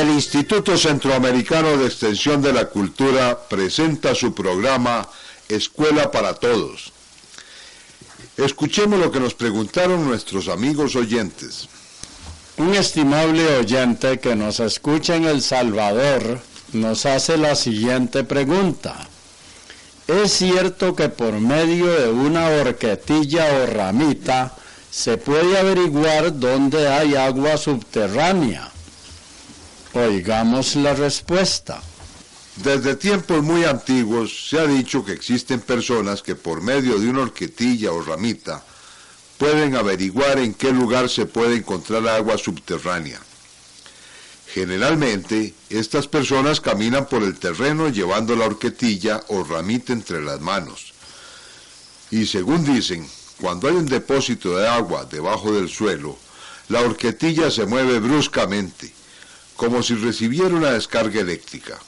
El Instituto Centroamericano de Extensión de la Cultura presenta su programa Escuela para Todos. Escuchemos lo que nos preguntaron nuestros amigos oyentes. Un estimable oyente que nos escucha en El Salvador nos hace la siguiente pregunta. ¿Es cierto que por medio de una horquetilla o ramita se puede averiguar dónde hay agua subterránea? Oigamos la respuesta. Desde tiempos muy antiguos se ha dicho que existen personas que por medio de una horquetilla o ramita pueden averiguar en qué lugar se puede encontrar agua subterránea. Generalmente, estas personas caminan por el terreno llevando la horquetilla o ramita entre las manos. Y según dicen, cuando hay un depósito de agua debajo del suelo, la horquetilla se mueve bruscamente como si recibiera una descarga eléctrica.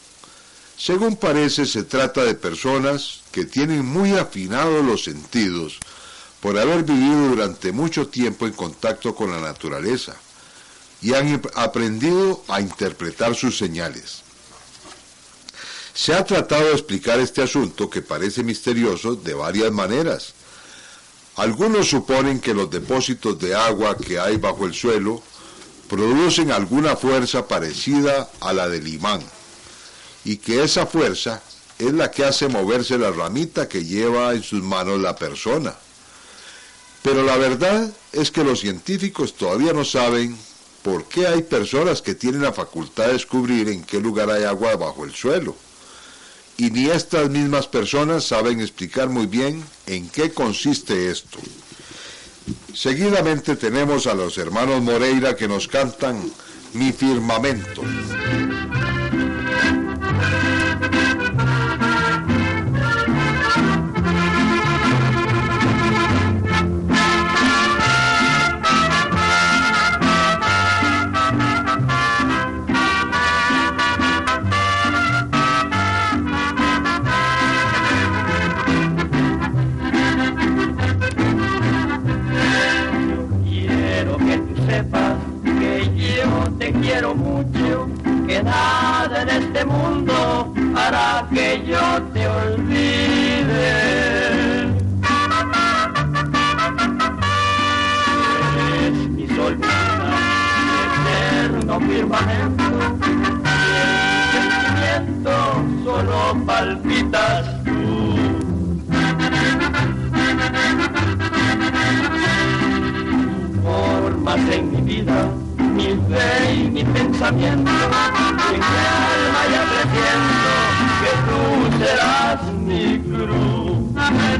Según parece, se trata de personas que tienen muy afinados los sentidos por haber vivido durante mucho tiempo en contacto con la naturaleza y han aprendido a interpretar sus señales. Se ha tratado de explicar este asunto que parece misterioso de varias maneras. Algunos suponen que los depósitos de agua que hay bajo el suelo producen alguna fuerza parecida a la del imán y que esa fuerza es la que hace moverse la ramita que lleva en sus manos la persona. Pero la verdad es que los científicos todavía no saben por qué hay personas que tienen la facultad de descubrir en qué lugar hay agua bajo el suelo. Y ni estas mismas personas saben explicar muy bien en qué consiste esto. Seguidamente tenemos a los hermanos Moreira que nos cantan Mi firmamento. Este mundo hará que yo te olvide. Eres mi sol, mi eterno firmamento, el sentimiento solo palpitas tú. Formas en mi vida mi fe y mi pensamiento, en mi alma ya presiento que tú serás mi cruz. Me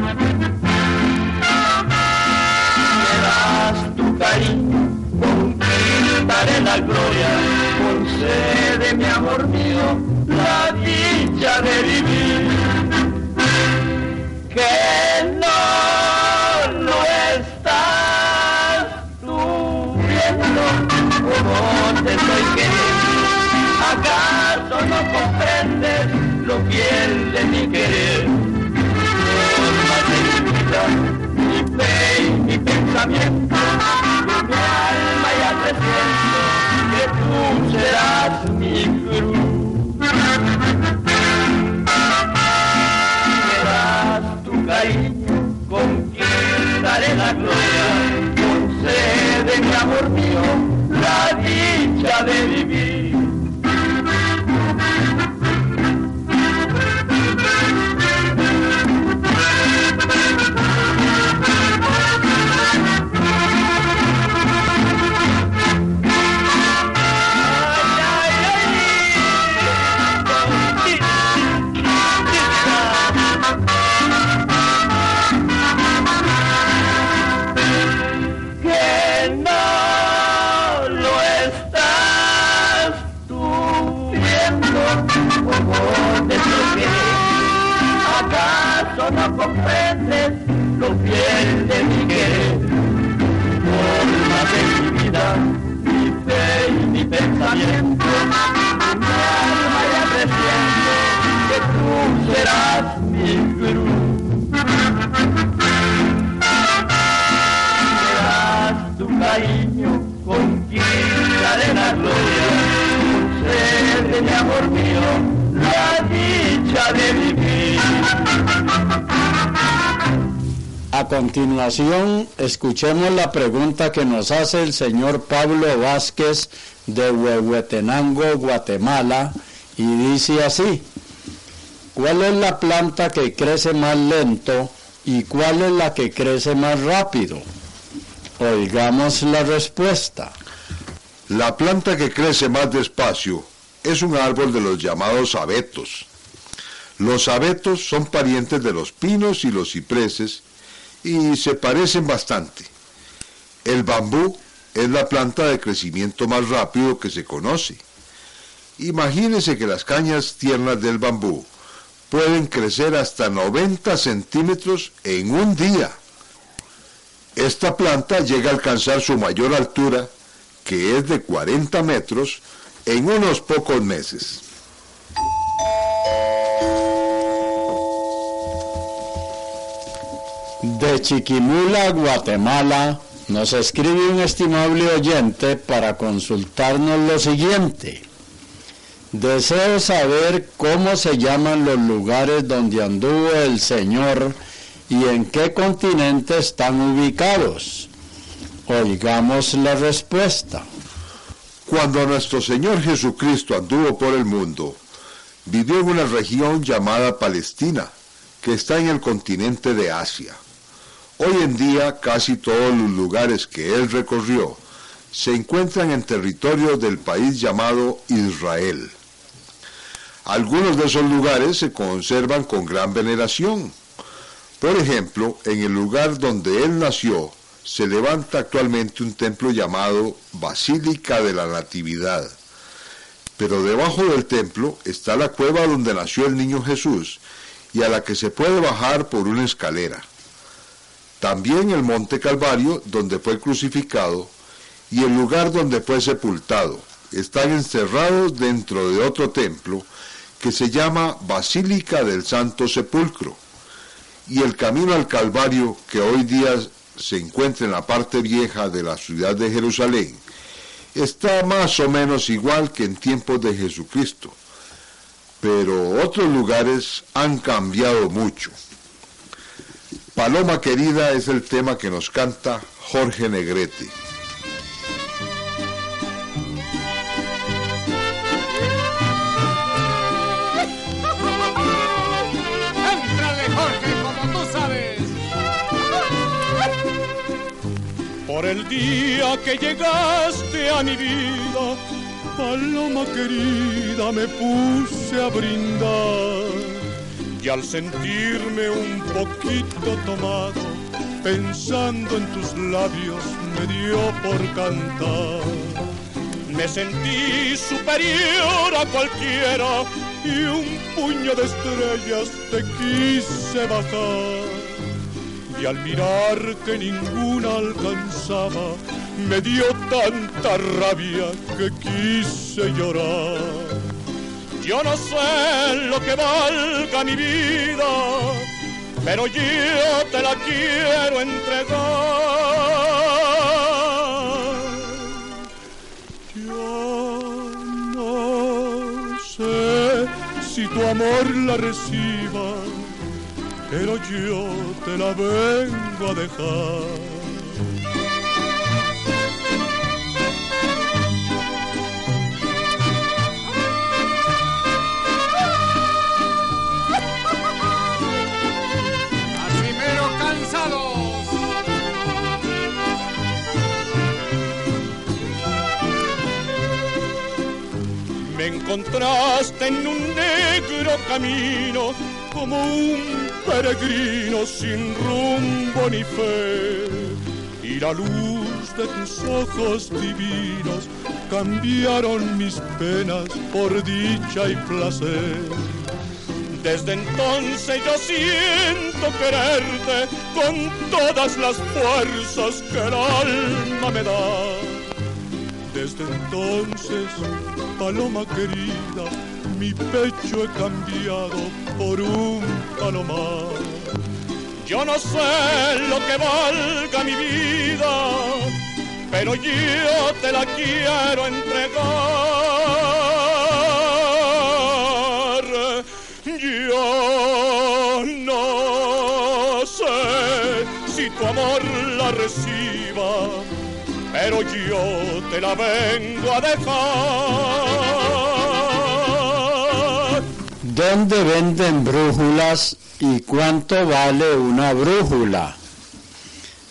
tu cariño, conquistaré la gloria, concede mi amor mío la dicha de vivir. Que no como te estoy queriendo. ¿Acaso no comprendes lo fiel de mi querer? cuando no comprendes lo de mi querer. Forma de mi vida, mi fe y mi pensamiento. A continuación, escuchemos la pregunta que nos hace el señor Pablo Vázquez de Huehuetenango, Guatemala, y dice así, ¿cuál es la planta que crece más lento y cuál es la que crece más rápido? Oigamos la respuesta. La planta que crece más despacio es un árbol de los llamados abetos. Los abetos son parientes de los pinos y los cipreses y se parecen bastante. El bambú es la planta de crecimiento más rápido que se conoce. Imagínese que las cañas tiernas del bambú pueden crecer hasta 90 centímetros en un día. Esta planta llega a alcanzar su mayor altura, que es de 40 metros, en unos pocos meses. De Chiquimula, Guatemala, nos escribe un estimable oyente para consultarnos lo siguiente. Deseo saber cómo se llaman los lugares donde anduvo el Señor y en qué continente están ubicados. Oigamos la respuesta. Cuando nuestro Señor Jesucristo anduvo por el mundo, vivió en una región llamada Palestina, que está en el continente de Asia. Hoy en día casi todos los lugares que él recorrió se encuentran en territorio del país llamado Israel. Algunos de esos lugares se conservan con gran veneración. Por ejemplo, en el lugar donde él nació, se levanta actualmente un templo llamado Basílica de la Natividad. Pero debajo del templo está la cueva donde nació el niño Jesús y a la que se puede bajar por una escalera. También el monte Calvario, donde fue crucificado, y el lugar donde fue sepultado, están encerrados dentro de otro templo que se llama Basílica del Santo Sepulcro. Y el camino al Calvario, que hoy día se encuentra en la parte vieja de la ciudad de Jerusalén, está más o menos igual que en tiempos de Jesucristo, pero otros lugares han cambiado mucho. Paloma querida es el tema que nos canta Jorge Negrete. Entrale, Jorge, como tú sabes. Por el día que llegaste a mi vida, paloma querida, me puse a brindar. Y al sentirme un poquito tomado, pensando en tus labios, me dio por cantar. Me sentí superior a cualquiera y un puño de estrellas te quise bajar. Y al mirar que ninguna alcanzaba, me dio tanta rabia que quise llorar. Yo no sé lo que valga mi vida, pero yo te la quiero entregar. Yo no sé si tu amor la reciba, pero yo te la vengo a dejar. Me encontraste en un negro camino, como un peregrino sin rumbo ni fe. Y la luz de tus ojos divinos cambiaron mis penas por dicha y placer. Desde entonces yo siento quererte con todas las fuerzas que el alma me da. Desde entonces, paloma querida, mi pecho he cambiado por un palomar. Yo no sé lo que valga mi vida, pero yo te la quiero entregar. Yo no sé reciba, pero yo te la vengo a dejar. ¿Dónde venden brújulas y cuánto vale una brújula?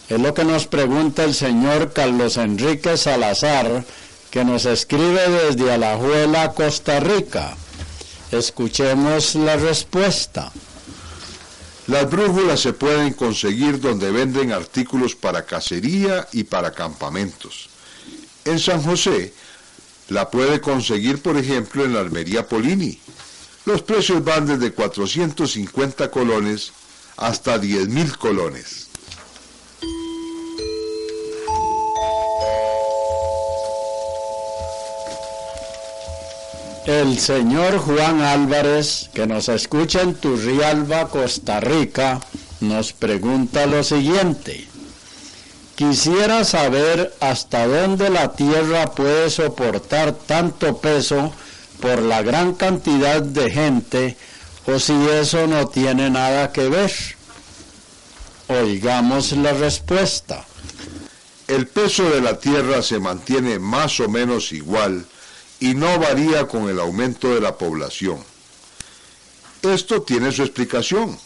Es lo que nos pregunta el señor Carlos Enrique Salazar, que nos escribe desde Alajuela, Costa Rica. Escuchemos la respuesta. Las brújulas se pueden conseguir donde venden artículos para cacería y para campamentos. En San José la puede conseguir, por ejemplo, en la Almería Polini. Los precios van desde 450 colones hasta 10 mil colones. El señor Juan Álvarez, que nos escucha en Turrialba, Costa Rica, nos pregunta lo siguiente. Quisiera saber hasta dónde la Tierra puede soportar tanto peso por la gran cantidad de gente o si eso no tiene nada que ver. Oigamos la respuesta. El peso de la Tierra se mantiene más o menos igual y no varía con el aumento de la población. Esto tiene su explicación,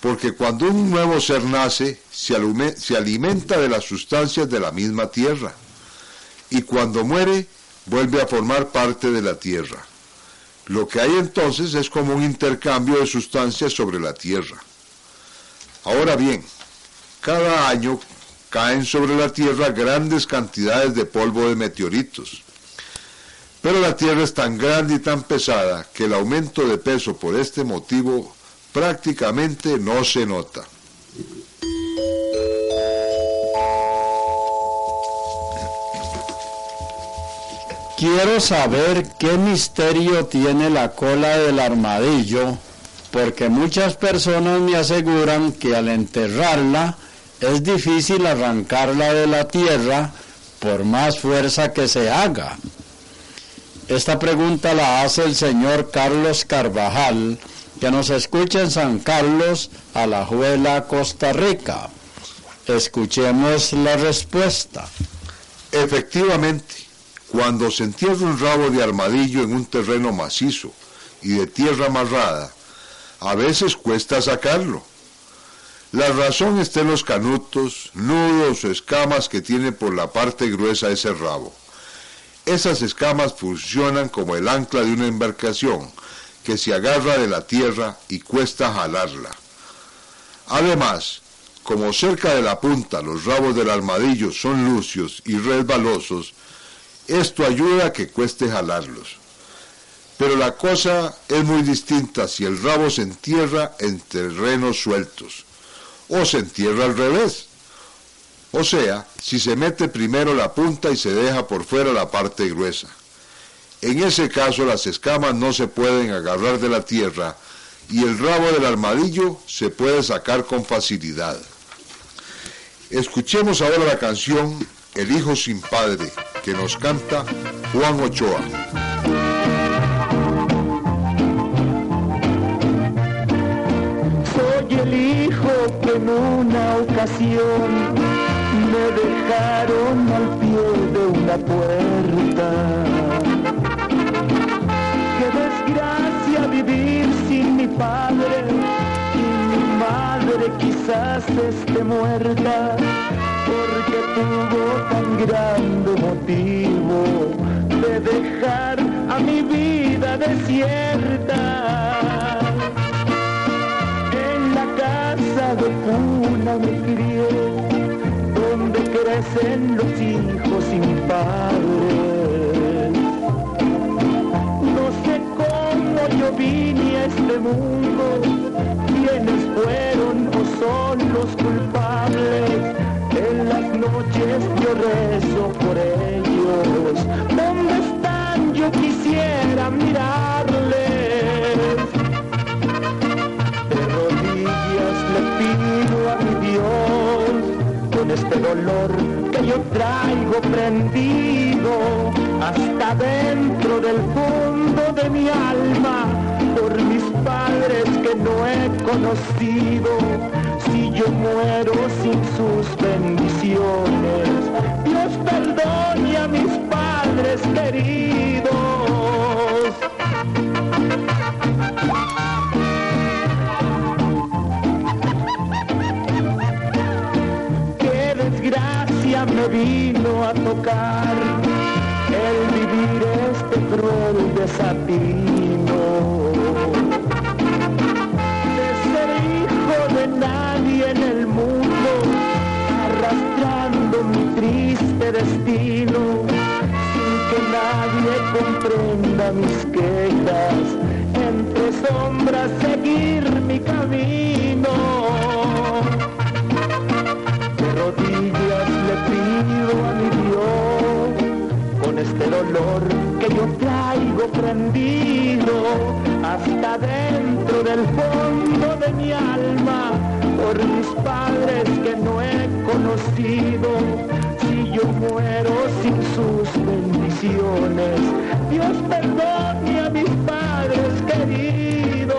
porque cuando un nuevo ser nace, se, se alimenta de las sustancias de la misma tierra, y cuando muere, vuelve a formar parte de la tierra. Lo que hay entonces es como un intercambio de sustancias sobre la tierra. Ahora bien, cada año caen sobre la tierra grandes cantidades de polvo de meteoritos pero la Tierra es tan grande y tan pesada que el aumento de peso por este motivo prácticamente no se nota. Quiero saber qué misterio tiene la cola del armadillo, porque muchas personas me aseguran que al enterrarla es difícil arrancarla de la tierra por más fuerza que se haga. Esta pregunta la hace el señor Carlos Carvajal, que nos escucha en San Carlos, Alajuela, Costa Rica. Escuchemos la respuesta. Efectivamente, cuando se entierra un rabo de armadillo en un terreno macizo y de tierra amarrada, a veces cuesta sacarlo. La razón está en los canutos, nudos o escamas que tiene por la parte gruesa ese rabo. Esas escamas funcionan como el ancla de una embarcación que se agarra de la tierra y cuesta jalarla. Además, como cerca de la punta los rabos del armadillo son lucios y resbalosos, esto ayuda a que cueste jalarlos. Pero la cosa es muy distinta si el rabo se entierra en terrenos sueltos o se entierra al revés o sea, si se mete primero la punta y se deja por fuera la parte gruesa. En ese caso las escamas no se pueden agarrar de la tierra y el rabo del armadillo se puede sacar con facilidad. Escuchemos ahora la canción El Hijo sin Padre que nos canta Juan Ochoa. Soy el hijo que en una ocasión me dejaron al pie de una puerta. Qué desgracia vivir sin mi padre y mi madre quizás esté muerta porque tuvo tan grande motivo de dejar a mi vida desierta. En la casa de cuna me crié crecen los hijos sin padres. No sé cómo yo vine a este mundo, quiénes fueron o son los culpables. En las noches yo rezo por ellos. Traigo prendido hasta dentro del fondo de mi alma por mis padres que no he conocido. si yo muero sin sus bendiciones. Dios perdone a mis padres queridos. Me vino a tocar. El vivir este cruel desatino. De ser hijo de nadie en el mundo, arrastrando mi triste destino, sin que nadie comprenda mis quejas, entre sombras seguir mi camino traigo prendido hasta dentro del fondo de mi alma, por mis padres que no he conocido, si yo muero sin sus bendiciones, Dios perdone a mis padres queridos.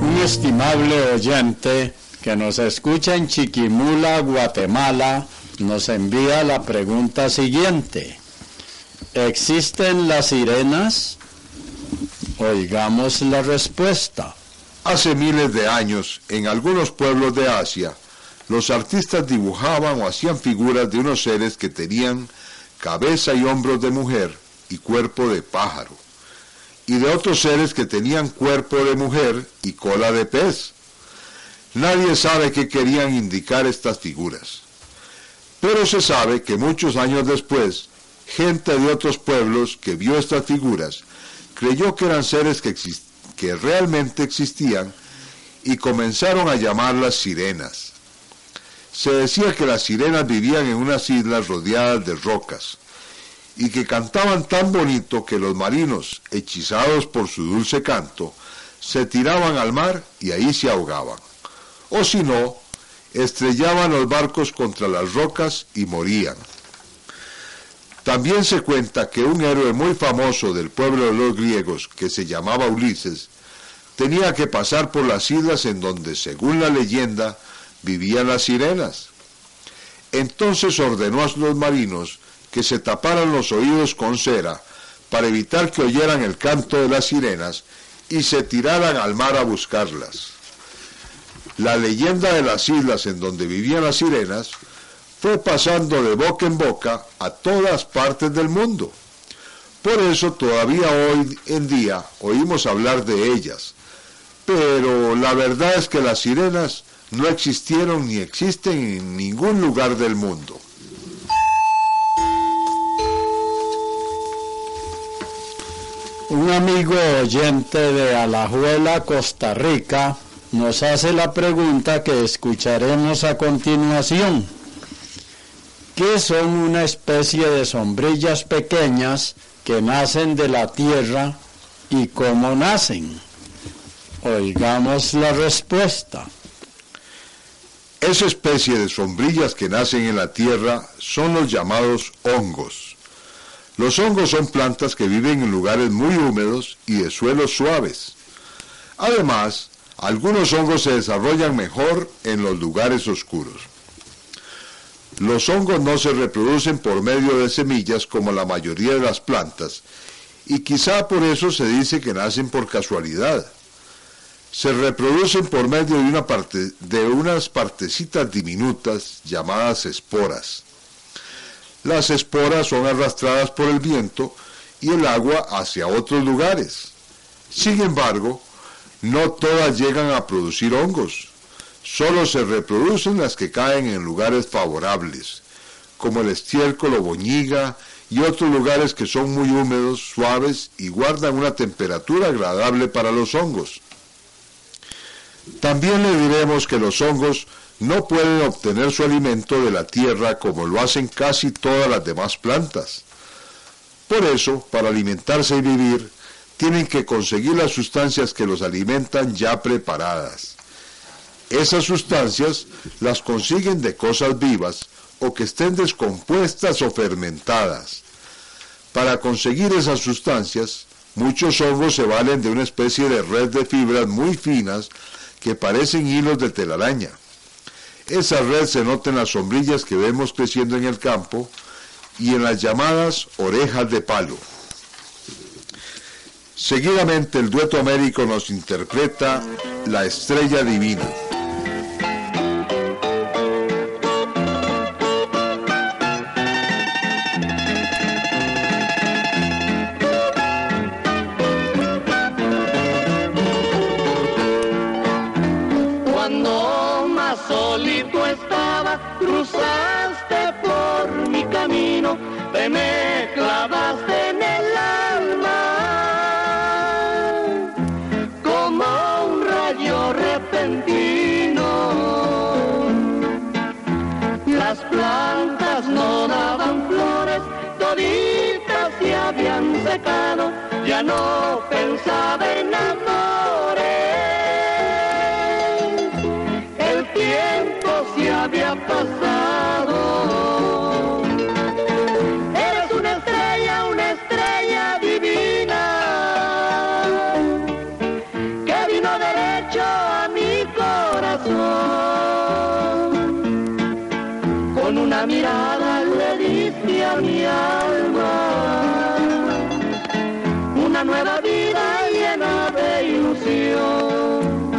Un estimable oyente que nos escucha en Chiquimula, Guatemala, nos envía la pregunta siguiente. ¿Existen las sirenas? Oigamos la respuesta. Hace miles de años, en algunos pueblos de Asia, los artistas dibujaban o hacían figuras de unos seres que tenían cabeza y hombros de mujer y cuerpo de pájaro, y de otros seres que tenían cuerpo de mujer y cola de pez. Nadie sabe qué querían indicar estas figuras. Pero se sabe que muchos años después, gente de otros pueblos que vio estas figuras creyó que eran seres que, realmente existían y comenzaron a llamarlas sirenas. Se decía que las sirenas vivían en unas islas rodeadas de rocas y que cantaban tan bonito que los marinos, hechizados por su dulce canto, se tiraban al mar y ahí se ahogaban. O si no, estrellaban los barcos contra las rocas y morían. También se cuenta que un héroe muy famoso del pueblo de los griegos, que se llamaba Ulises, tenía que pasar por las islas en donde, según la leyenda, vivían las sirenas. Entonces ordenó a los marinos que se taparan los oídos con cera para evitar que oyeran el canto de las sirenas y se tiraran al mar a buscarlas. La leyenda de las islas en donde vivían las sirenas fue pasando de boca en boca a todas partes del mundo. Por eso todavía hoy en día oímos hablar de ellas. Pero la verdad es que las sirenas no existieron ni existen en ningún lugar del mundo. Un amigo oyente de Alajuela, Costa Rica, nos hace la pregunta que escucharemos a continuación. ¿Qué son una especie de sombrillas pequeñas que nacen de la tierra y cómo nacen? Oigamos la respuesta. Esa especie de sombrillas que nacen en la tierra son los llamados hongos. Los hongos son plantas que viven en lugares muy húmedos y de suelos suaves. Además, algunos hongos se desarrollan mejor en los lugares oscuros. Los hongos no se reproducen por medio de semillas como la mayoría de las plantas, y quizá por eso se dice que nacen por casualidad. Se reproducen por medio de, una parte, de unas partecitas diminutas llamadas esporas. Las esporas son arrastradas por el viento y el agua hacia otros lugares. Sin embargo, no todas llegan a producir hongos. Solo se reproducen las que caen en lugares favorables, como el estiércol o boñiga y otros lugares que son muy húmedos, suaves y guardan una temperatura agradable para los hongos. También le diremos que los hongos no pueden obtener su alimento de la tierra como lo hacen casi todas las demás plantas. Por eso, para alimentarse y vivir, tienen que conseguir las sustancias que los alimentan ya preparadas. Esas sustancias las consiguen de cosas vivas o que estén descompuestas o fermentadas. Para conseguir esas sustancias, muchos hongos se valen de una especie de red de fibras muy finas que parecen hilos de telaraña. Esa red se nota en las sombrillas que vemos creciendo en el campo y en las llamadas orejas de palo. Seguidamente el dueto américo nos interpreta La estrella divina. Me clavaste en el alma. Como un rayo repentino, las plantas no daban flores, toditas se habían secado, ya no pensaba en amores. El tiempo se había pasado. Una nueva vida llena de ilusión.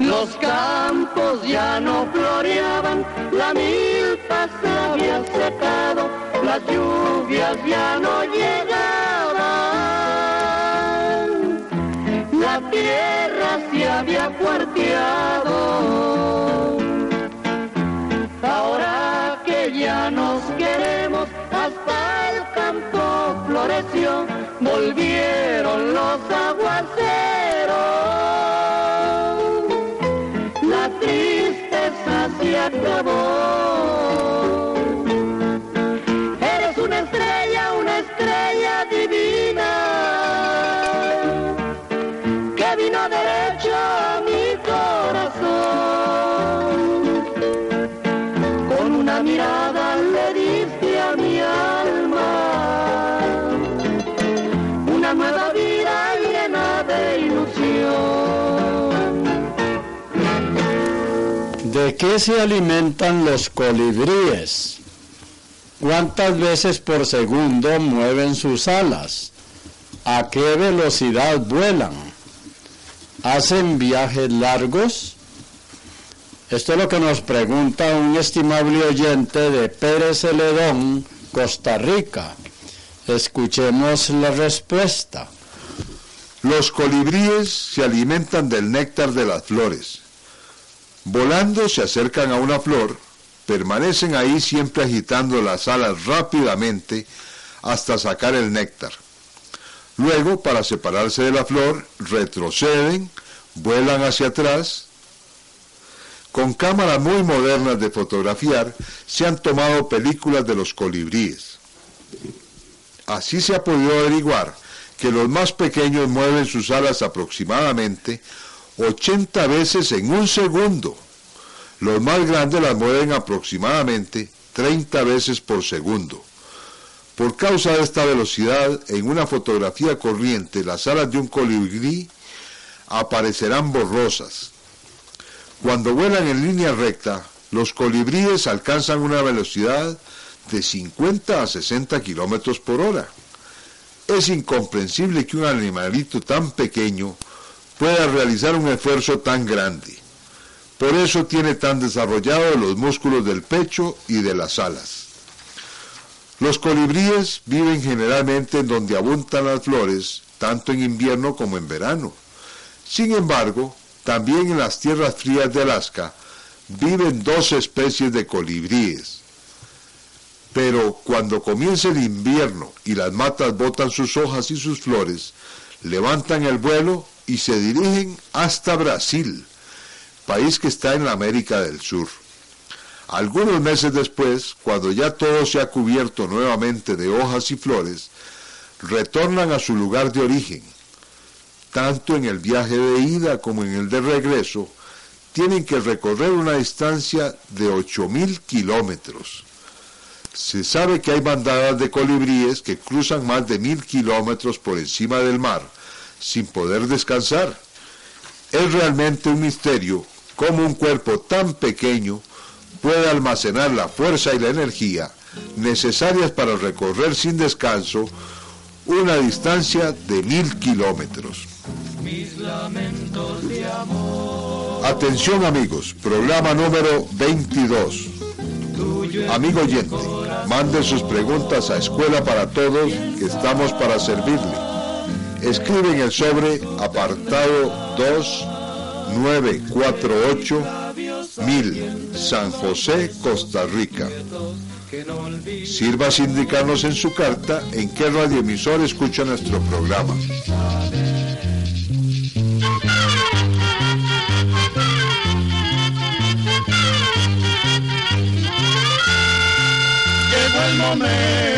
Los campos ya no floreaban, la milpa se había secado, las lluvias ya no llegaban, la se había cuarteado. Qué se alimentan los colibríes? ¿Cuántas veces por segundo mueven sus alas? ¿A qué velocidad vuelan? ¿Hacen viajes largos? Esto es lo que nos pregunta un estimable oyente de Pérez Celedón, Costa Rica. Escuchemos la respuesta. Los colibríes se alimentan del néctar de las flores. Volando se acercan a una flor, permanecen ahí siempre agitando las alas rápidamente hasta sacar el néctar. Luego, para separarse de la flor, retroceden, vuelan hacia atrás. Con cámaras muy modernas de fotografiar, se han tomado películas de los colibríes. Así se ha podido averiguar que los más pequeños mueven sus alas aproximadamente 80 veces en un segundo. Los más grandes las mueven aproximadamente 30 veces por segundo. Por causa de esta velocidad, en una fotografía corriente, las alas de un colibrí aparecerán borrosas. Cuando vuelan en línea recta, los colibríes alcanzan una velocidad de 50 a 60 kilómetros por hora. Es incomprensible que un animalito tan pequeño pueda realizar un esfuerzo tan grande. Por eso tiene tan desarrollados los músculos del pecho y de las alas. Los colibríes viven generalmente en donde abundan las flores, tanto en invierno como en verano. Sin embargo, también en las tierras frías de Alaska viven dos especies de colibríes. Pero cuando comienza el invierno y las matas botan sus hojas y sus flores, levantan el vuelo y se dirigen hasta Brasil, país que está en la América del Sur. Algunos meses después, cuando ya todo se ha cubierto nuevamente de hojas y flores, retornan a su lugar de origen. Tanto en el viaje de ida como en el de regreso, tienen que recorrer una distancia de 8.000 kilómetros. Se sabe que hay bandadas de colibríes que cruzan más de mil kilómetros por encima del mar sin poder descansar. Es realmente un misterio cómo un cuerpo tan pequeño puede almacenar la fuerza y la energía necesarias para recorrer sin descanso una distancia de mil kilómetros. Atención amigos, programa número 22. Amigo oyente, mande sus preguntas a Escuela para Todos, que estamos para servirle. Escribe en el sobre apartado 2948 1000 San José, Costa Rica. Sirva indicarnos en su carta en qué radioemisor escucha nuestro programa. Llegó el momento